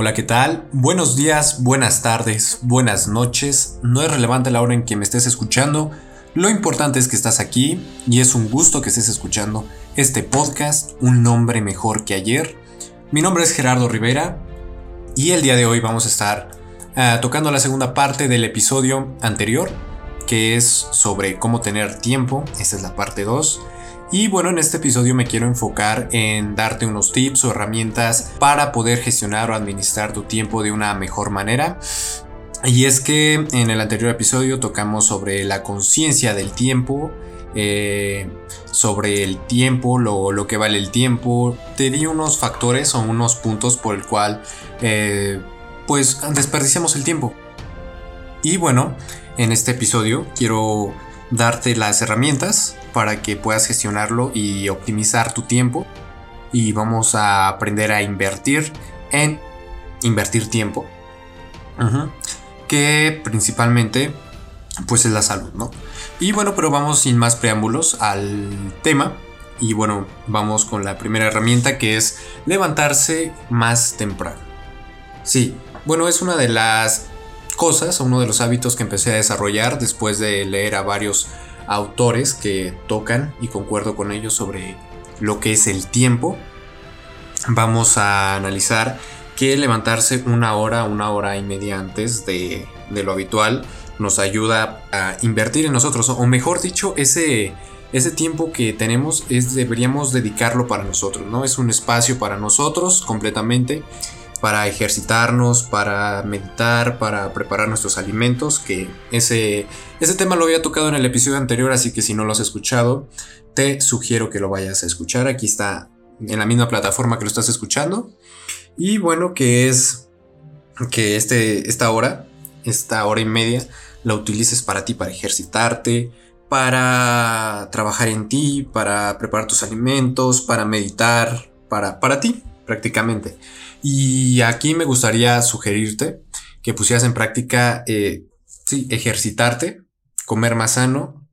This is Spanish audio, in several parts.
Hola, ¿qué tal? Buenos días, buenas tardes, buenas noches. No es relevante la hora en que me estés escuchando. Lo importante es que estás aquí y es un gusto que estés escuchando este podcast, Un nombre mejor que ayer. Mi nombre es Gerardo Rivera y el día de hoy vamos a estar uh, tocando la segunda parte del episodio anterior, que es sobre cómo tener tiempo. Esta es la parte 2. Y bueno, en este episodio me quiero enfocar en darte unos tips o herramientas para poder gestionar o administrar tu tiempo de una mejor manera. Y es que en el anterior episodio tocamos sobre la conciencia del tiempo, eh, sobre el tiempo, lo, lo, que vale el tiempo. Te di unos factores o unos puntos por el cual eh, pues desperdiciamos el tiempo. Y bueno, en este episodio quiero darte las herramientas para que puedas gestionarlo y optimizar tu tiempo. Y vamos a aprender a invertir en invertir tiempo. Que principalmente pues es la salud, ¿no? Y bueno, pero vamos sin más preámbulos al tema. Y bueno, vamos con la primera herramienta que es levantarse más temprano. Sí, bueno, es una de las cosas, uno de los hábitos que empecé a desarrollar después de leer a varios autores que tocan y concuerdo con ellos sobre lo que es el tiempo. Vamos a analizar que levantarse una hora, una hora y media antes de, lo habitual nos ayuda a invertir en nosotros, o mejor dicho, ese, ese tiempo que tenemos es deberíamos dedicarlo para nosotros, ¿no? Es un espacio para nosotros completamente para ejercitarnos, para meditar, para preparar nuestros alimentos, que ese, ese tema lo había tocado en el episodio anterior, así que si no lo has escuchado, te sugiero que lo vayas a escuchar. Aquí está en la misma plataforma que lo estás escuchando. Y bueno, que es que este, esta hora, esta hora y media, la utilices para ti, para ejercitarte, para trabajar en ti, para preparar tus alimentos, para meditar, para, para ti, prácticamente. Y aquí me gustaría sugerirte que pusieras en práctica, eh, sí, ejercitarte, comer más sano,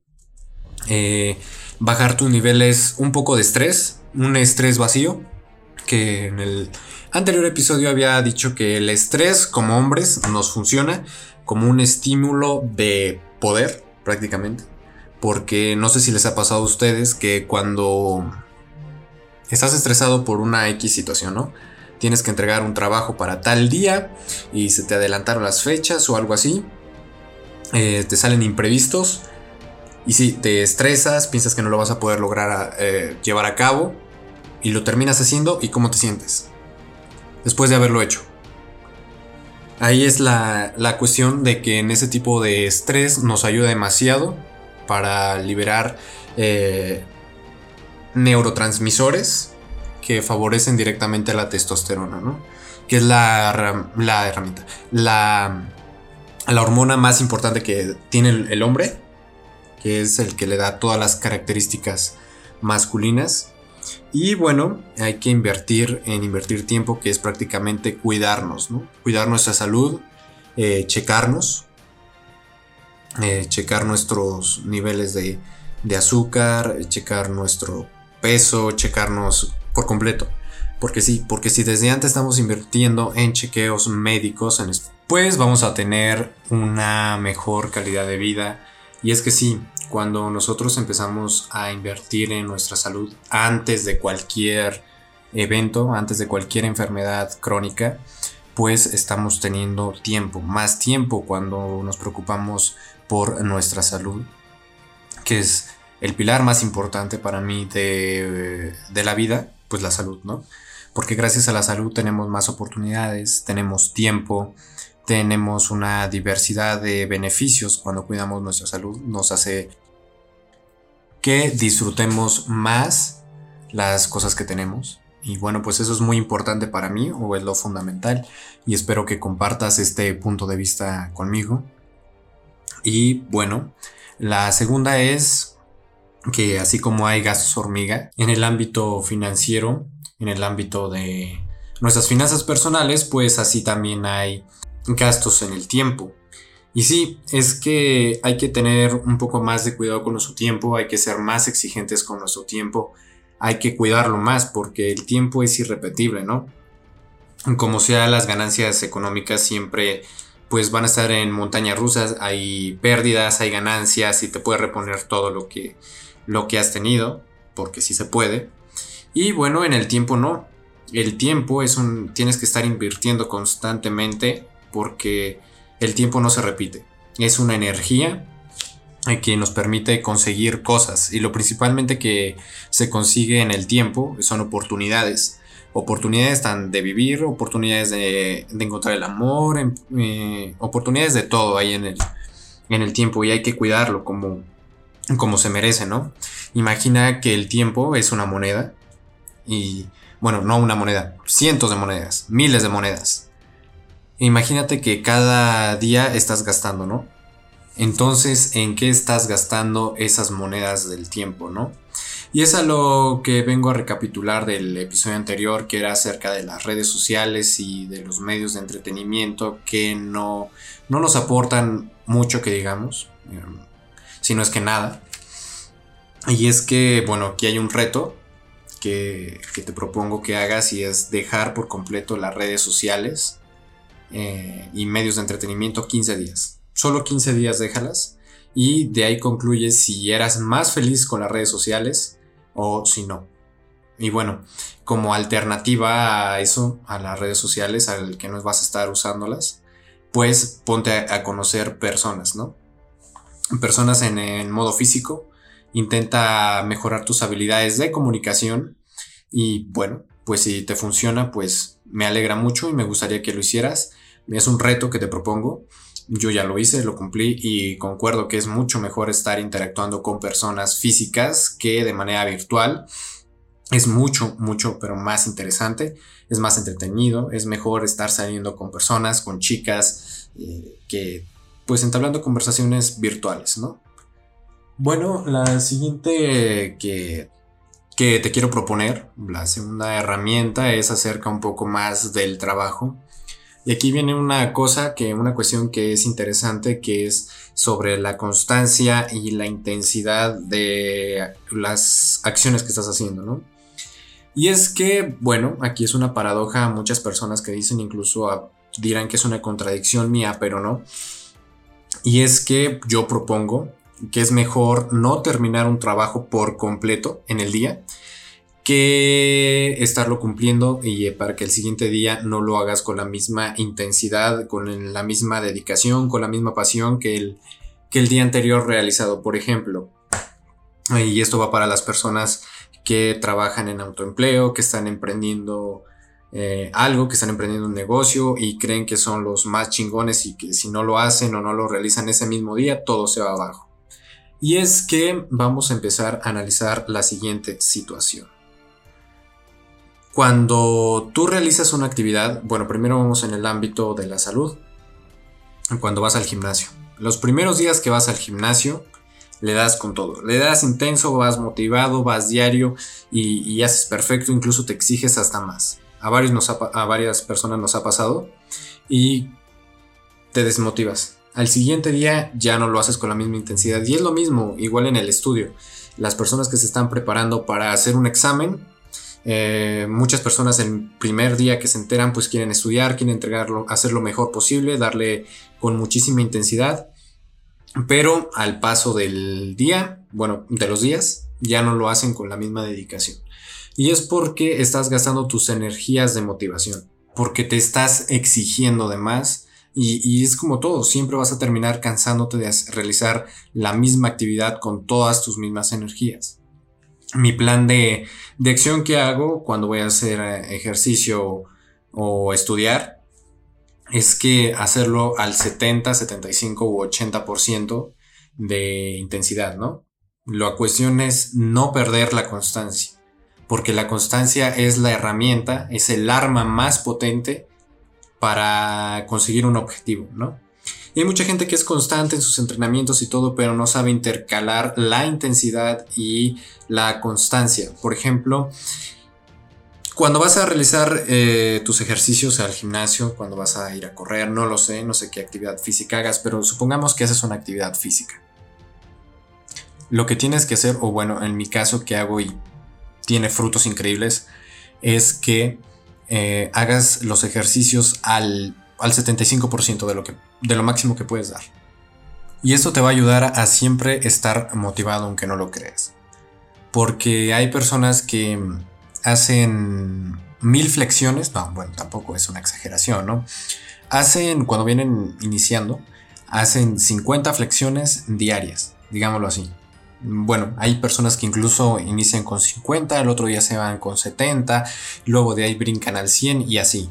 eh, bajar tus niveles un poco de estrés, un estrés vacío, que en el anterior episodio había dicho que el estrés como hombres nos funciona como un estímulo de poder prácticamente, porque no sé si les ha pasado a ustedes que cuando estás estresado por una X situación, ¿no? Tienes que entregar un trabajo para tal día y se te adelantaron las fechas o algo así. Eh, te salen imprevistos y si te estresas, piensas que no lo vas a poder lograr eh, llevar a cabo y lo terminas haciendo y cómo te sientes después de haberlo hecho. Ahí es la, cuestión de que en ese tipo de estrés nos ayuda demasiado para liberar eh, neurotransmisores que favorecen directamente la testosterona, ¿no? Que es la, la herramienta, la, la, hormona más importante que tiene el, hombre, que es el que le da todas las características masculinas. Y bueno, hay que invertir en invertir tiempo, que es prácticamente cuidarnos, ¿no? Cuidar nuestra salud, eh, checarnos, eh, checar nuestros niveles de, de azúcar, checar nuestro peso, checarnos por completo. Porque sí, porque si desde antes estamos invirtiendo en chequeos médicos, pues vamos a tener una mejor calidad de vida. Y es que sí, cuando nosotros empezamos a invertir en nuestra salud antes de cualquier evento, antes de cualquier enfermedad crónica, pues estamos teniendo tiempo, más tiempo cuando nos preocupamos por nuestra salud, que es el pilar más importante para mí de, de la vida pues la salud, ¿no? Porque gracias a la salud tenemos más oportunidades, tenemos tiempo, tenemos una diversidad de beneficios cuando cuidamos nuestra salud, nos hace que disfrutemos más las cosas que tenemos. Y bueno, pues eso es muy importante para mí o es lo fundamental y espero que compartas este punto de vista conmigo. Y bueno, la segunda es que así como hay gastos hormiga en el ámbito financiero, en el ámbito de nuestras finanzas personales, pues así también hay gastos en el tiempo. Y sí, es que hay que tener un poco más de cuidado con nuestro tiempo, hay que ser más exigentes con nuestro tiempo, hay que cuidarlo más porque el tiempo es irrepetible, ¿no? como sea las ganancias económicas siempre pues van a estar en montañas rusas, hay pérdidas, hay ganancias y te puede reponer todo lo que, lo que has tenido, porque sí se puede. Y bueno, en el tiempo no. El tiempo es un... tienes que estar invirtiendo constantemente porque el tiempo no se repite. Es una energía que nos permite conseguir cosas y lo principalmente que se consigue en el tiempo son oportunidades oportunidades tan de vivir, oportunidades de, encontrar el amor, eh, oportunidades de todo ahí en el, en el tiempo y hay que cuidarlo como, como se merece, ¿no? Imagina que el tiempo es una moneda y, bueno, no una moneda, cientos de monedas, miles de monedas. Imagínate que cada día estás gastando, ¿no? Entonces, ¿en qué estás gastando esas monedas del tiempo, ¿no? Y es a lo que vengo a recapitular del episodio anterior, que era acerca de las redes sociales y de los medios de entretenimiento que no, no nos aportan mucho, que digamos, em, si no es que nada. Y es que, bueno, aquí hay un reto que, te propongo que hagas y es dejar por completo las redes sociales eh, y medios de entretenimiento 15 días. Solo 15 días déjalas y de ahí concluyes si eras más feliz con las redes sociales o si no. Y bueno, como alternativa a eso, a las redes sociales, al que no vas a estar usándolas, pues ponte a, conocer personas, ¿no? Personas en, en modo físico, intenta mejorar tus habilidades de comunicación y bueno, pues si te funciona, pues me alegra mucho y me gustaría que lo hicieras. Es un reto que te propongo yo ya lo hice, lo cumplí y concuerdo que es mucho mejor estar interactuando con personas físicas que de manera virtual. Es mucho, mucho, pero más interesante, es más entretenido, es mejor estar saliendo con personas, con chicas, eh, que pues entablando conversaciones virtuales, ¿no? Bueno, la siguiente que, que te quiero proponer, la segunda herramienta es acerca un poco más del trabajo y aquí viene una cosa que, una cuestión que es interesante, que es sobre la constancia y la intensidad de las acciones que estás haciendo, ¿no? Y es que, bueno, aquí es una paradoja, muchas personas que dicen incluso dirán que es una contradicción mía, pero no. Y es que yo propongo que es mejor no terminar un trabajo por completo en el día, que estarlo cumpliendo y eh, para que el siguiente día no lo hagas con la misma intensidad, con la misma dedicación, con la misma pasión que el, que el día anterior realizado, por ejemplo. Y esto va para las personas que trabajan en autoempleo, que están emprendiendo eh, algo, que están emprendiendo un negocio y creen que son los más chingones y que si no lo hacen o no lo realizan ese mismo día, todo se va abajo. Y es que vamos a empezar a analizar la siguiente situación. Cuando tú realizas una actividad, bueno, primero vamos en el ámbito de la salud, cuando vas al gimnasio. Los primeros días que vas al gimnasio, le das con todo. Le das intenso, vas motivado, vas diario y, haces perfecto, incluso te exiges hasta más. A, varias personas nos ha pasado y te desmotivas. Al siguiente día ya no lo haces con la misma intensidad. Y es lo mismo, igual en el estudio. Las personas que se están preparando para hacer un examen eh, muchas personas el primer día que se enteran pues quieren estudiar, quieren entregarlo, hacer lo mejor posible, darle con muchísima intensidad, pero al paso del día, bueno, de los días, ya no lo hacen con la misma dedicación. Y es porque estás gastando tus energías de motivación, porque te estás exigiendo de más. Y, es como todo, siempre vas a terminar cansándote de realizar la misma actividad con todas tus mismas energías mi plan de, acción que hago cuando voy a hacer eh, ejercicio o estudiar es que hacerlo al 70, 75 u 80% de intensidad, ¿no? La cuestión es no perder la constancia, porque la constancia es la herramienta, es el arma más potente para conseguir un objetivo, ¿no? Y hay mucha gente que es constante en sus entrenamientos y todo, pero no sabe intercalar la intensidad y la constancia. Por ejemplo, cuando vas a realizar eh, tus ejercicios al gimnasio, cuando vas a ir a correr, no lo sé, no sé qué actividad física hagas, pero supongamos que haces una actividad física. Lo que tienes que hacer, o bueno, en mi caso que hago y tiene frutos increíbles, es que eh, hagas los ejercicios al, al 75% de lo, que, de lo máximo que puedes dar. Y esto te va a ayudar a siempre estar motivado aunque no lo creas. Porque hay personas que hacen mil flexiones, no, bueno, tampoco es una exageración, ¿no? Hacen, cuando vienen iniciando, hacen 50 flexiones diarias, digámoslo así. Bueno, hay personas que incluso inician con 50, el otro día se van con 70, luego de ahí brincan al 100 y así.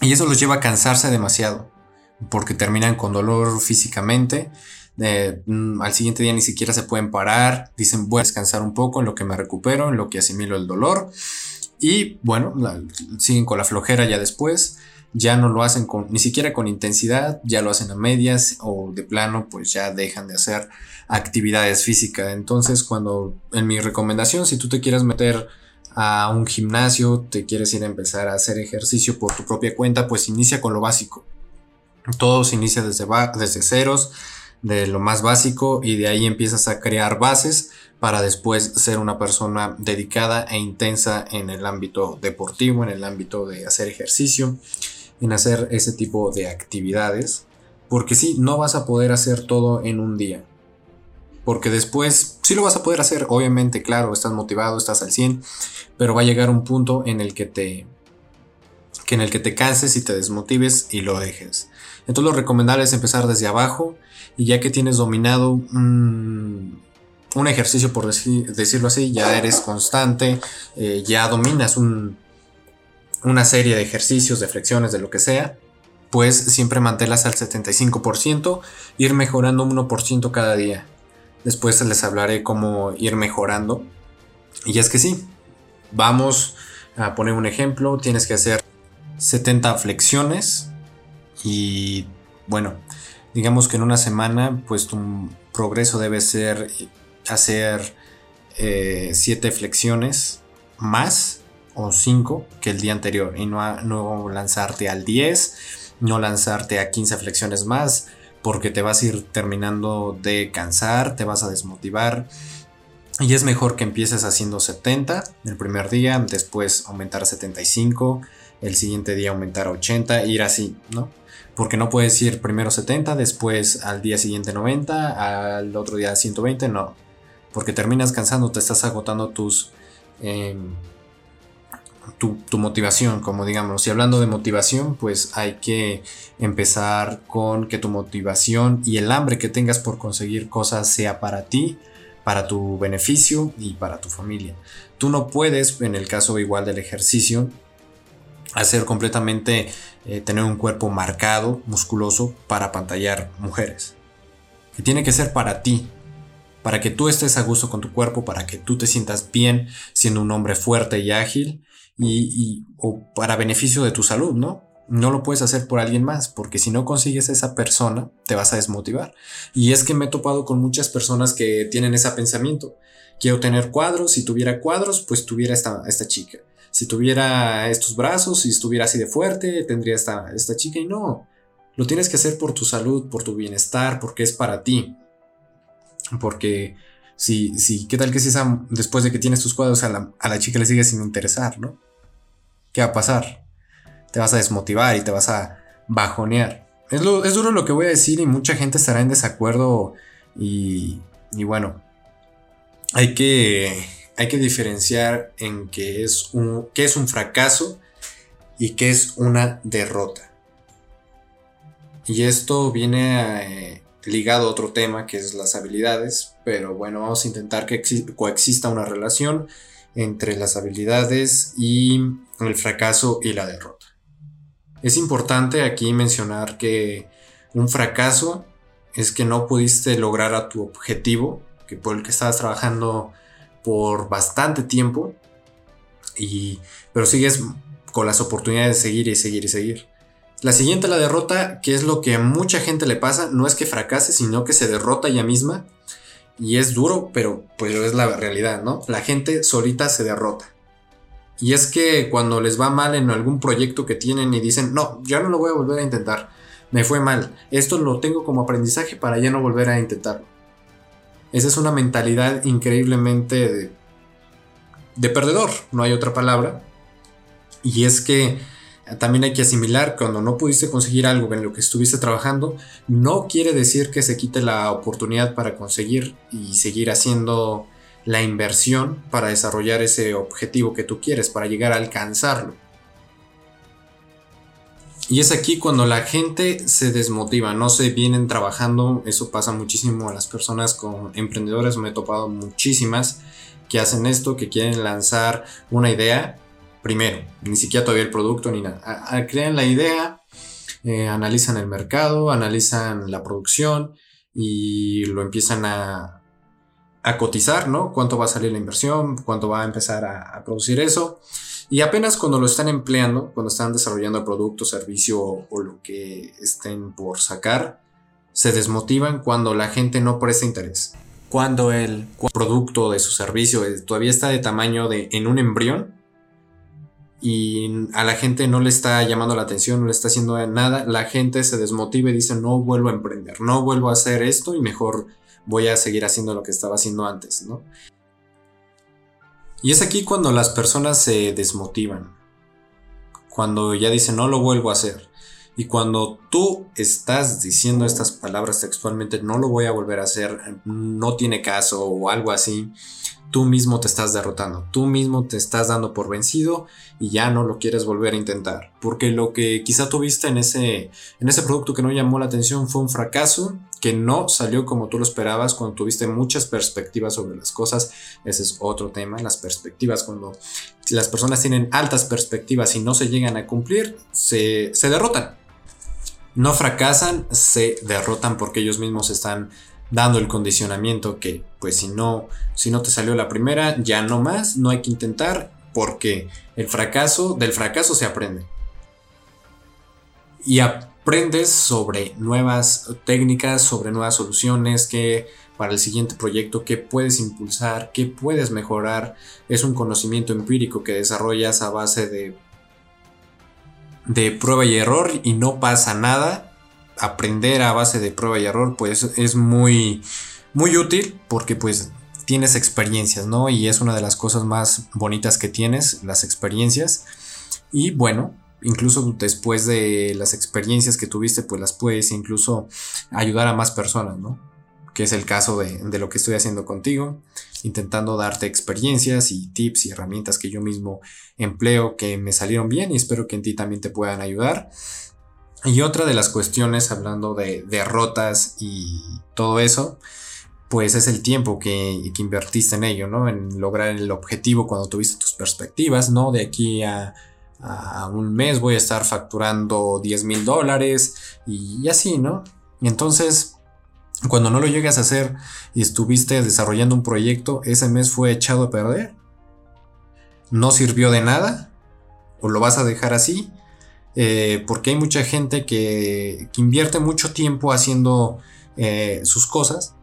Y eso los lleva a cansarse demasiado, porque terminan con dolor físicamente. Mm, al siguiente día ni siquiera se pueden parar, dicen voy a descansar un poco en lo que me recupero, en lo que asimilo el dolor. Y bueno, siguen con la flojera ya después ya no lo hacen con, ni siquiera con intensidad, ya lo hacen a medias o de plano, pues ya dejan de hacer actividades físicas. Entonces, cuando en mi recomendación, si tú te quieres meter a un gimnasio, te quieres ir a empezar a hacer ejercicio por tu propia cuenta, pues inicia con lo básico. Todo se inicia desde, desde ceros, de lo más básico, y de ahí empiezas a crear bases para después ser una persona dedicada e intensa en el ámbito deportivo, en el ámbito de hacer ejercicio en hacer ese tipo de actividades. Porque sí, no vas a poder hacer todo en un día. Porque después sí lo vas a poder hacer, obviamente, claro, estás motivado, estás al 100, pero va a llegar un punto en el que te que en el que te canses y te desmotives y lo dejes. Entonces lo recomendable es empezar desde abajo y ya que tienes dominado un, ejercicio, por decirlo así, ya eres constante, eh, ya dominas un, una serie de ejercicios, de flexiones, de lo que sea, pues siempre manténlas al 75%, ir mejorando un 1% cada día. Después les hablaré cómo ir mejorando. Y es que sí, vamos a poner un ejemplo, tienes que hacer 70 flexiones y bueno, digamos que en una semana pues tu progreso debe ser hacer 7 eh, flexiones más o 5 que el día anterior y no, no lanzarte al 10, no lanzarte a 15 flexiones más porque te vas a ir terminando de cansar, te vas a desmotivar. Y es mejor que empieces haciendo 70 el primer día, después aumentar a 75, el siguiente día aumentar a 80, ir así, ¿no? Porque no puedes ir primero 70, después al día siguiente 90, al otro día 120, no. Porque terminas cansando, te estás agotando tus, em, tu, motivación, como digamos. Y hablando de motivación, pues hay que empezar con que tu motivación y el hambre que tengas por conseguir cosas sea para ti, para tu beneficio y para tu familia. Tú no puedes, en el caso igual del ejercicio, hacer completamente, eh, tener un cuerpo marcado, musculoso, para pantallar mujeres. Que tiene que ser para ti, para que tú estés a gusto con tu cuerpo, para que tú te sientas bien siendo un hombre fuerte y ágil y, o para beneficio de tu salud, ¿no? No lo puedes hacer por alguien más, porque si no consigues esa persona, te vas a desmotivar. Y es que me he topado con muchas personas que tienen ese pensamiento. Quiero tener cuadros, si tuviera cuadros, pues tuviera esta, esta chica. Si tuviera estos brazos, si estuviera así de fuerte, tendría esta, esta chica. Y no, lo tienes que hacer por tu salud, por tu bienestar, porque es para ti. Porque si, si, ¿qué tal que si esa, después de que tienes tus cuadros a la, a la chica le sigue sin interesar, ¿no? ¿Qué va a pasar? Te vas a desmotivar y te vas a bajonear. Es, duro lo que voy a decir y mucha gente estará en desacuerdo y, bueno, hay que, hay que diferenciar en qué es, un, qué es un fracaso y qué es una derrota. Y esto viene eh, ligado a otro tema que es las habilidades, pero bueno, vamos a intentar que coexista una relación entre las habilidades y el fracaso y la derrota. Es importante aquí mencionar que un fracaso es que no pudiste lograr a tu objetivo, que por el que estabas trabajando por bastante tiempo, y, pero sigues con las oportunidades de seguir y seguir y seguir. La siguiente, la derrota, que es lo que a mucha gente le pasa, no es que fracase, sino que se derrota ella misma y es duro, pero pues es la realidad, ¿no? La gente solita se derrota. Y es que cuando les va mal en algún proyecto que tienen y dicen, no, ya no lo voy a volver a intentar, me fue mal, esto lo tengo como aprendizaje para ya no volver a intentarlo. Esa es una mentalidad increíblemente de, de perdedor, no hay otra palabra. Y es que también hay que asimilar cuando no pudiste conseguir algo en lo que estuviste trabajando, no quiere decir que se quite la oportunidad para conseguir y seguir haciendo la inversión para desarrollar ese objetivo que tú quieres, para llegar a alcanzarlo. Y es aquí cuando la gente se desmotiva, no se vienen trabajando, eso pasa muchísimo a las personas con emprendedores, me he topado muchísimas que hacen esto, que quieren lanzar una idea, primero, ni siquiera todavía el producto ni nada, crean la idea, eh, analizan el mercado, analizan la producción y lo empiezan a, a cotizar, ¿no? Cuánto va a salir la inversión, cuánto va a empezar a producir eso. Y apenas cuando lo están empleando, cuando están desarrollando producto, servicio o lo que estén por sacar, se desmotivan cuando la gente no presta interés. Cuando el producto de su servicio todavía está de tamaño de en un embrión y a la gente no le está llamando la atención, no le está haciendo nada, la gente se desmotiva y dice no vuelvo a emprender, no vuelvo a hacer esto y mejor voy a seguir haciendo lo que estaba haciendo antes, ¿no? Y es aquí cuando las personas se desmotivan. Cuando ya dicen no lo vuelvo a hacer. Y cuando tú estás diciendo estas palabras textualmente, no lo voy a volver a hacer, no tiene caso o algo así, tú mismo te estás derrotando, tú mismo te estás dando por vencido y ya no lo quieres volver a intentar. Porque lo que quizá tuviste en ese, en ese producto que no llamó la atención fue un fracaso que no salió como tú lo esperabas cuando tuviste muchas perspectivas sobre las cosas. Ese es otro tema, las perspectivas. Cuando las personas tienen altas perspectivas y no se llegan a cumplir, se, se derrotan. No fracasan, se derrotan porque ellos mismos están dando el condicionamiento que pues si no si no te salió la primera ya no más no hay que intentar porque el fracaso del fracaso se aprende. Y aprendes sobre nuevas técnicas sobre nuevas soluciones que para el siguiente proyecto que puedes impulsar que puedes mejorar. Es un conocimiento empírico que desarrollas a base de de prueba y error y no pasa nada aprender a base de prueba y error, pues es muy, muy útil porque pues tienes experiencias, ¿no? Y es una de las cosas más bonitas que tienes, las experiencias. Y bueno, incluso después de las experiencias que tuviste, pues las puedes incluso ayudar a más personas, ¿no? Que es el caso de, de lo que estoy haciendo contigo, intentando darte experiencias y tips y herramientas que yo mismo empleo que me salieron bien y espero que en ti también te puedan ayudar. Y otra de las cuestiones, hablando de derrotas y todo eso, pues es el tiempo que, invertiste en ello, ¿no? En lograr el objetivo cuando tuviste tus perspectivas, ¿no? De aquí a, un mes voy a estar facturando 10 mil dólares y, así, ¿no? Entonces, cuando no lo llegas a hacer y estuviste desarrollando un proyecto, ese mes fue echado a perder. No sirvió de nada. O lo vas a dejar así eh, porque hay mucha gente que, invierte mucho tiempo haciendo eh, sus cosas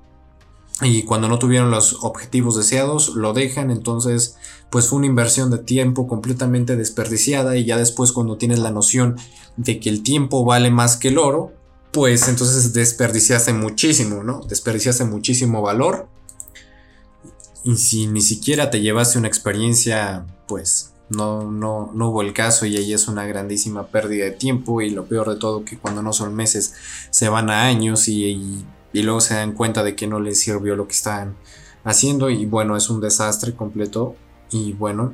y cuando no tuvieron los objetivos deseados lo dejan, entonces pues fue una inversión de tiempo completamente desperdiciada y ya después cuando tienes la noción de que el tiempo vale más que el oro, pues entonces desperdiciaste muchísimo, ¿no? Desperdiciaste muchísimo valor y si ni siquiera te llevaste una experiencia pues no, no, no hubo el caso y ahí es una grandísima pérdida de tiempo y lo peor de todo que cuando no son meses se van a años y, luego se dan cuenta de que no les sirvió lo que estaban haciendo y bueno es un desastre completo y bueno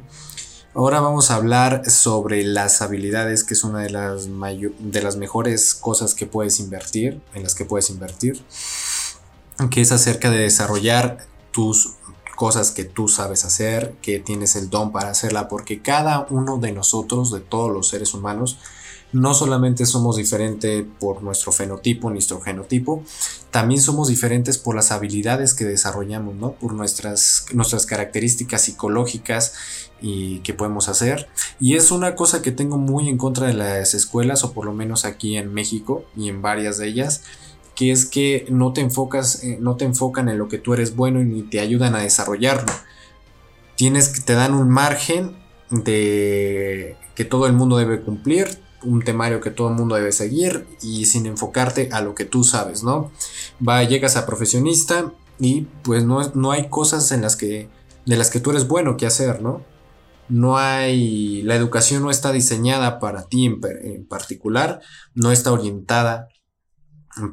ahora vamos a hablar sobre las habilidades que es una de las, de las mejores cosas que puedes invertir en las que puedes invertir que es acerca de desarrollar tus cosas que tú sabes hacer, que tienes el don para hacerla, porque cada uno de nosotros, de todos los seres humanos, no solamente somos diferentes por nuestro fenotipo, nuestro genotipo, también somos diferentes por las habilidades que desarrollamos, ¿no? Por nuestras, nuestras características psicológicas y que podemos hacer. Y es una cosa que tengo muy en contra de las escuelas, o por lo menos aquí en México y en varias de ellas, que es que no te enfocas, eh, no te enfocan en lo que tú eres bueno y ni te ayudan a desarrollarlo. Tienes que te dan un margen de que todo el mundo debe cumplir, un temario que todo el mundo debe seguir y sin enfocarte a lo que tú sabes, ¿no? Va, llegas a profesionista y pues no, no hay cosas en las que de las que tú eres bueno que hacer, ¿no? No hay, la educación no está diseñada para ti en, particular, no está orientada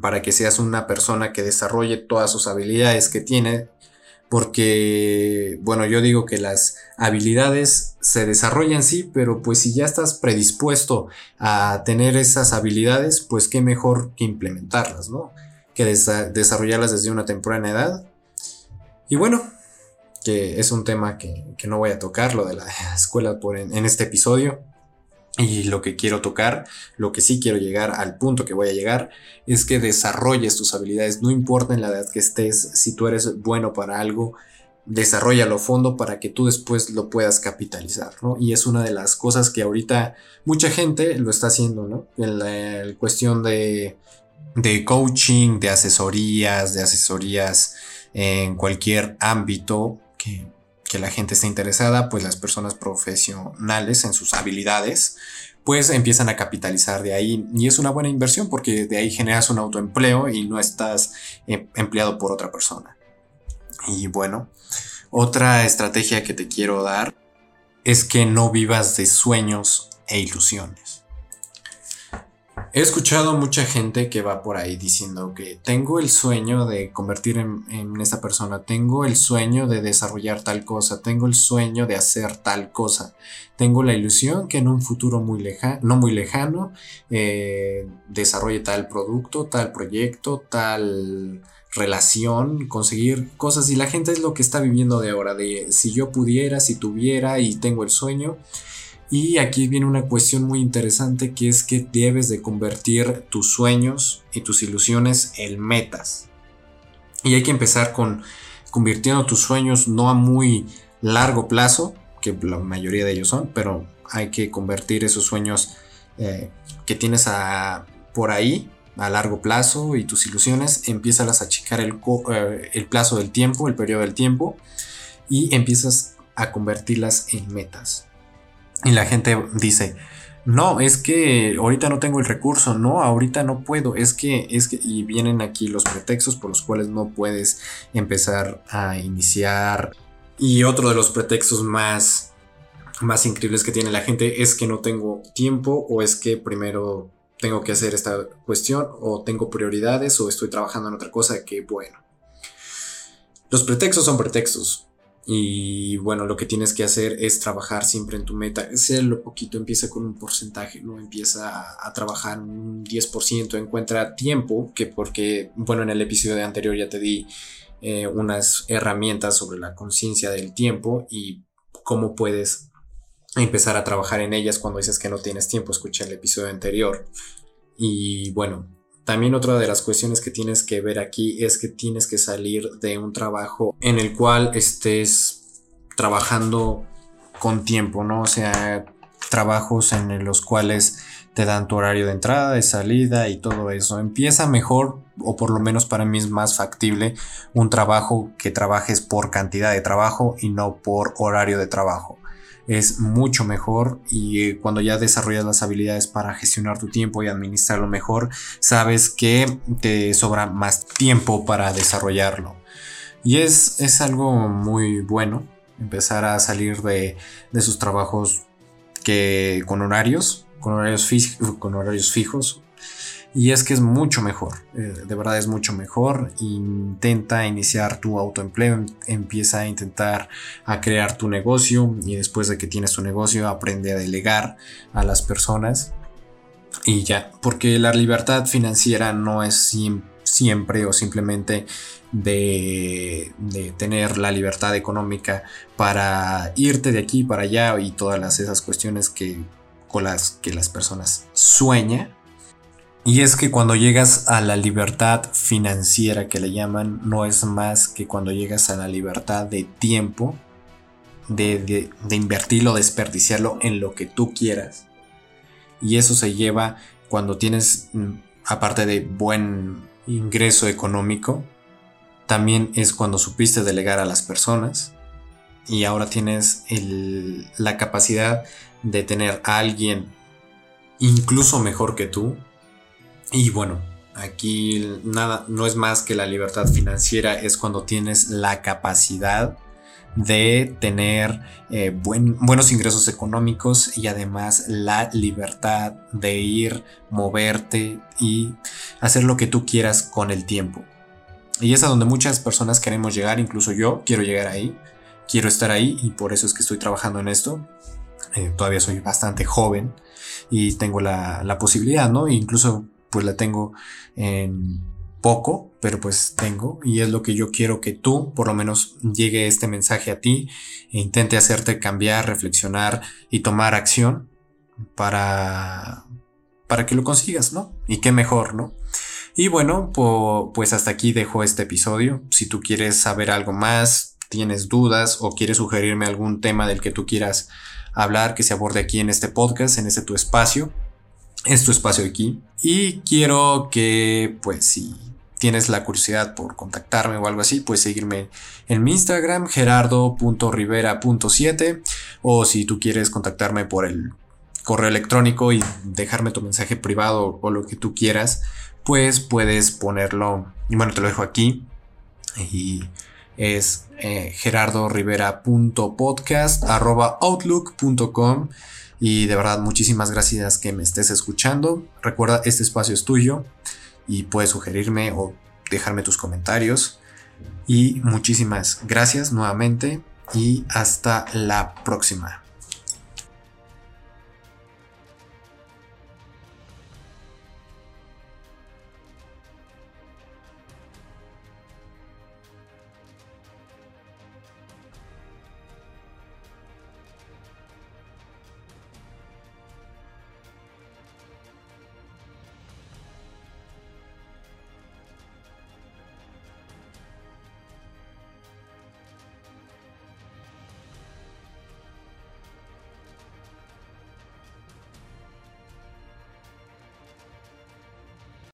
para que seas una persona que desarrolle todas sus habilidades que tiene, porque, bueno, yo digo que las habilidades se desarrollan sí, pero pues si ya estás predispuesto a tener esas habilidades, pues qué mejor que implementarlas, ¿no? Que desarrollarlas desde una temprana edad. Y bueno, que es un tema que, no voy a tocar, lo de la escuela por en, este episodio. Y lo que quiero tocar, lo que sí quiero llegar al punto que voy a llegar, es que desarrolles tus habilidades, no importa en la edad que estés, si tú eres bueno para algo, desarrollalo a fondo para que tú después lo puedas capitalizar, ¿no? Y es una de las cosas que ahorita mucha gente lo está haciendo, ¿no? En la cuestión de, de coaching, de asesorías, de asesorías en cualquier ámbito, que, la gente esté interesada, pues las personas profesionales en sus habilidades, pues empiezan a capitalizar de ahí y es una buena inversión porque de ahí generas un autoempleo y no estás eh, empleado por otra persona. Y bueno, otra estrategia que te quiero dar es que no vivas de sueños e ilusiones. He escuchado mucha gente que va por ahí diciendo que tengo el sueño de convertir en, en, esa persona, tengo el sueño de desarrollar tal cosa, tengo el sueño de hacer tal cosa, tengo la ilusión que en un futuro muy lejano, no muy lejano, eh, desarrolle tal producto, tal proyecto, tal relación, conseguir cosas y la gente es lo que está viviendo de ahora, si yo pudiera, si tuviera y tengo el sueño. Y aquí viene una cuestión muy interesante que es que debes de convertir tus sueños y tus ilusiones en metas. Y hay que empezar con convirtiendo tus sueños no a muy largo plazo, que la mayoría de ellos son, pero hay que convertir esos sueños eh, que tienes por ahí a largo plazo y tus ilusiones, empiezas a achicar el, eh, el plazo del tiempo, el periodo del tiempo, y empiezas a convertirlas en metas. Y la gente dice, no, es que ahorita no tengo el recurso, no, ahorita no puedo, es que, es que, y vienen aquí los pretextos por los cuales no puedes empezar a iniciar. Y otro de los pretextos más, más increíbles que tiene la gente es que no tengo tiempo o es que primero tengo que hacer esta cuestión o tengo prioridades o estoy trabajando en otra cosa que bueno. Los pretextos son pretextos. Y bueno, lo que tienes que hacer es trabajar siempre en tu meta. lo poquito, empieza con un porcentaje, no empieza a, trabajar un 10%, encuentra tiempo, que porque, bueno, en el episodio anterior ya te di eh, unas herramientas sobre la conciencia del tiempo y cómo puedes empezar a trabajar en ellas cuando dices que no tienes tiempo. Escucha el episodio anterior. Y bueno, también otra de las cuestiones que tienes que ver aquí es que tienes que salir de un trabajo en el cual estés trabajando con tiempo, ¿no? O sea, trabajos en los cuales te dan tu horario de entrada, de salida y todo eso. Empieza mejor, o por lo menos para mí es más factible, un trabajo que trabajes por cantidad de trabajo y no por horario de trabajo es mucho mejor y eh, cuando ya desarrollas las habilidades para gestionar tu tiempo y administrarlo mejor, sabes que te sobra más tiempo para desarrollarlo. Y es, es algo muy bueno empezar a salir de, de sus trabajos que con horarios, con horarios, con horarios fijos y es que es mucho mejor, eh, de verdad es mucho mejor. Intenta iniciar tu autoempleo, empieza a intentar a crear tu negocio y después de que tienes tu negocio aprende a delegar a las personas y ya, porque la libertad financiera no es siempre o simplemente de, tener la libertad económica para irte de aquí para allá y todas esas cuestiones que con las que las personas sueñan y es que cuando llegas a la libertad financiera que le llaman, no es más que cuando llegas a la libertad de tiempo, de, invertirlo, desperdiciarlo en lo que tú quieras. Y eso se lleva cuando tienes, mm, aparte de buen ingreso económico, también es cuando supiste delegar a las personas y ahora tienes la capacidad de tener a alguien incluso mejor que tú y bueno, aquí nada, no es más que la libertad financiera, es cuando tienes la capacidad de tener eh, buenos ingresos económicos y además la libertad de ir, moverte y hacer lo que tú quieras con el tiempo. Y es a donde muchas personas queremos llegar, incluso yo quiero llegar ahí, quiero estar ahí y por eso es que estoy trabajando en esto. Eh, todavía soy bastante joven y tengo la, la posibilidad, ¿no? E incluso pues la tengo en poco, pero pues tengo y es lo que yo quiero que tú por lo menos llegue este mensaje a ti e intente hacerte cambiar, reflexionar y tomar acción para para que lo consigas, ¿no? Y qué mejor, ¿no? Y bueno, pues hasta aquí dejo este episodio. Si tú quieres saber algo más, tienes dudas o quieres sugerirme algún tema del que tú quieras hablar que se aborde aquí en este podcast, en este tu espacio, es tu espacio aquí. Y quiero que, pues, si tienes la curiosidad por contactarme o algo así, puedes seguirme en mi Instagram, gerardo.rivera.7, o si tú quieres contactarme por el correo electrónico y dejarme tu mensaje privado o lo que tú quieras, pues puedes ponerlo, y bueno, te lo dejo aquí, y es eh, y de verdad muchísimas gracias que me estés escuchando. Recuerda, este espacio es tuyo y puedes sugerirme o dejarme tus comentarios. Y muchísimas gracias nuevamente y hasta la próxima.